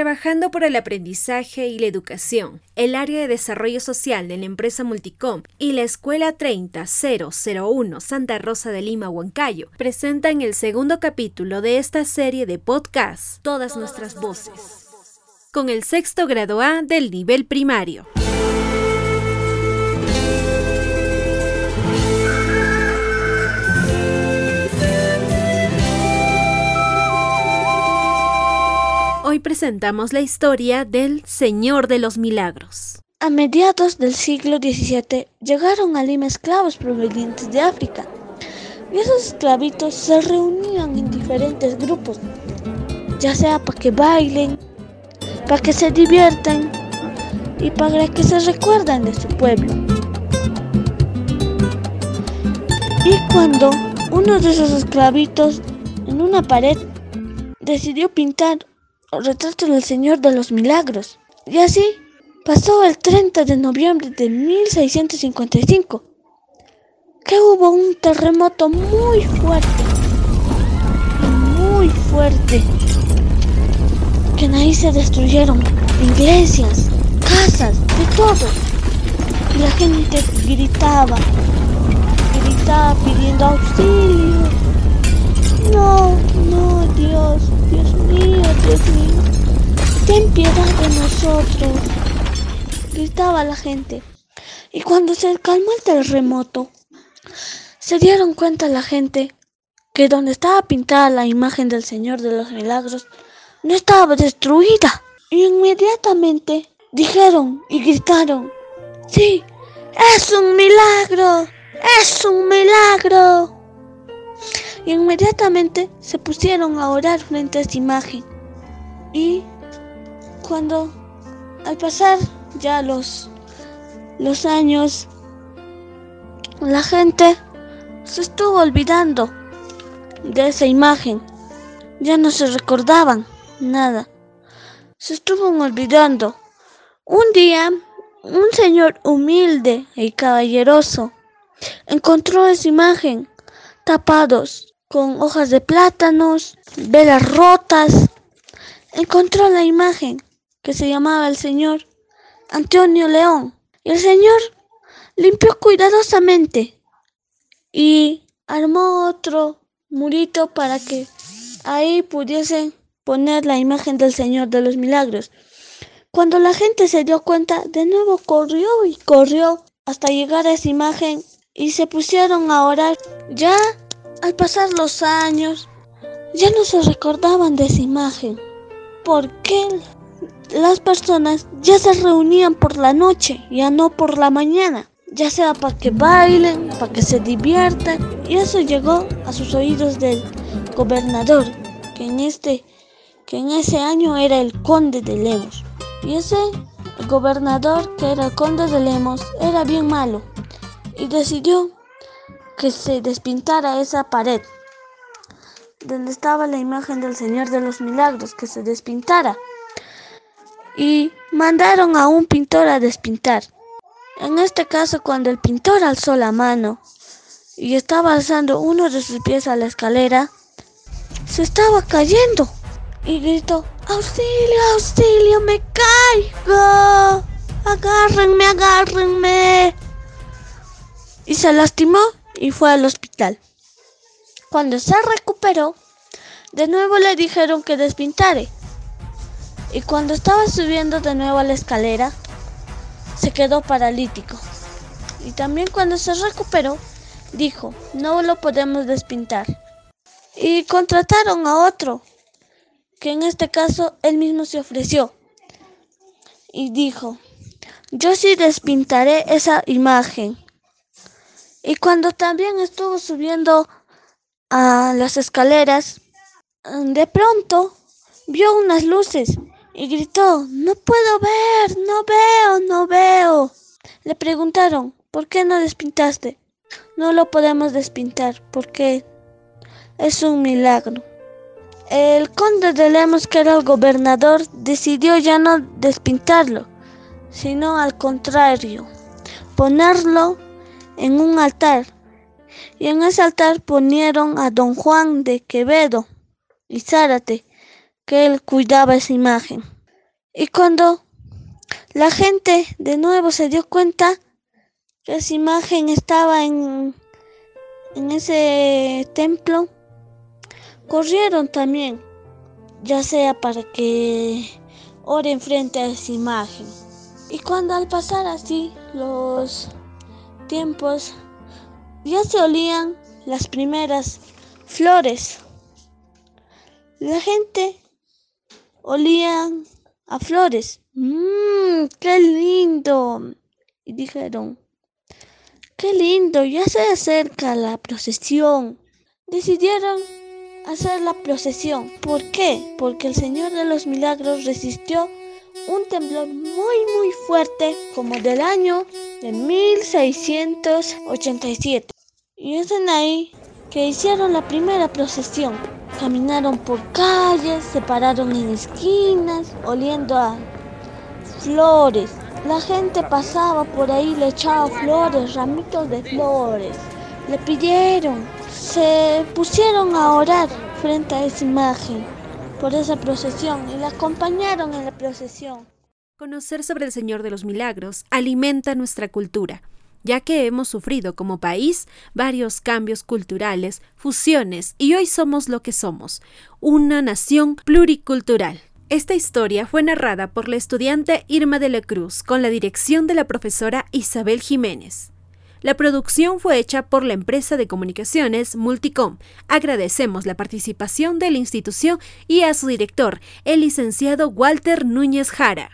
trabajando por el aprendizaje y la educación, el área de desarrollo social de la empresa Multicom y la Escuela 30001 Santa Rosa de Lima, Huancayo, presentan el segundo capítulo de esta serie de podcasts, Todas nuestras voces, con el sexto grado A del nivel primario. Hoy presentamos la historia del Señor de los Milagros. A mediados del siglo XVII llegaron a Lima esclavos provenientes de África. Y esos esclavitos se reunían en diferentes grupos, ya sea para que bailen, para que se diviertan y para que se recuerden de su pueblo. Y cuando uno de esos esclavitos en una pared decidió pintar retrato del Señor de los Milagros. Y así pasó el 30 de noviembre de 1655, que hubo un terremoto muy fuerte, muy fuerte, que ahí se destruyeron iglesias, casas, de todo. Y la gente gritaba, gritaba pidiendo auxilio. No, no, Dios, Dios mío, Dios mío, ten piedad de nosotros, gritaba la gente. Y cuando se calmó el terremoto, se dieron cuenta la gente que donde estaba pintada la imagen del Señor de los Milagros no estaba destruida. Y inmediatamente dijeron y gritaron, sí, es un milagro, es un milagro y inmediatamente se pusieron a orar frente a esta imagen. Y cuando al pasar ya los, los años, la gente se estuvo olvidando de esa imagen. Ya no se recordaban nada. Se estuvo olvidando. Un día, un señor humilde y caballeroso encontró esa imagen tapados con hojas de plátanos, velas rotas. Encontró la imagen que se llamaba el señor Antonio León. Y el señor limpió cuidadosamente y armó otro murito para que ahí pudiesen poner la imagen del Señor de los Milagros. Cuando la gente se dio cuenta, de nuevo corrió y corrió hasta llegar a esa imagen y se pusieron a orar. Ya al pasar los años, ya no se recordaban de esa imagen, porque las personas ya se reunían por la noche, ya no por la mañana, ya sea para que bailen, para que se diviertan, y eso llegó a sus oídos del gobernador, que en este que en ese año era el conde de Lemos. Y ese gobernador, que era el conde de Lemos, era bien malo y decidió que se despintara esa pared donde estaba la imagen del Señor de los Milagros, que se despintara. Y mandaron a un pintor a despintar. En este caso, cuando el pintor alzó la mano y estaba alzando uno de sus pies a la escalera, se estaba cayendo y gritó, auxilio, auxilio, me caigo, agárrenme, agárrenme. Y se lastimó y fue al hospital. Cuando se recuperó, de nuevo le dijeron que despintare. Y cuando estaba subiendo de nuevo a la escalera, se quedó paralítico. Y también cuando se recuperó, dijo, no lo podemos despintar. Y contrataron a otro, que en este caso él mismo se ofreció. Y dijo, yo sí despintaré esa imagen. Y cuando también estuvo subiendo a las escaleras, de pronto vio unas luces y gritó, no puedo ver, no veo, no veo. Le preguntaron, ¿por qué no despintaste? No lo podemos despintar porque es un milagro. El conde de Lemos, que era el gobernador, decidió ya no despintarlo, sino al contrario, ponerlo en un altar, y en ese altar ponieron a don Juan de Quevedo y Zárate, que él cuidaba esa imagen. Y cuando la gente de nuevo se dio cuenta que esa imagen estaba en, en ese templo, corrieron también, ya sea para que oren frente a esa imagen. Y cuando al pasar así los tiempos, ya se olían las primeras flores. La gente olía a flores. Mmm, qué lindo. Y dijeron, qué lindo, ya se acerca la procesión. Decidieron hacer la procesión. ¿Por qué? Porque el Señor de los Milagros resistió un temblor muy muy fuerte como del año de 1687. Y es en ahí que hicieron la primera procesión. Caminaron por calles, se pararon en esquinas, oliendo a flores. La gente pasaba por ahí, le echaba flores, ramitos de flores. Le pidieron, se pusieron a orar frente a esa imagen por esa procesión y la acompañaron en la procesión. Conocer sobre el Señor de los Milagros alimenta nuestra cultura, ya que hemos sufrido como país varios cambios culturales, fusiones y hoy somos lo que somos, una nación pluricultural. Esta historia fue narrada por la estudiante Irma de la Cruz con la dirección de la profesora Isabel Jiménez. La producción fue hecha por la empresa de comunicaciones Multicom. Agradecemos la participación de la institución y a su director, el licenciado Walter Núñez Jara.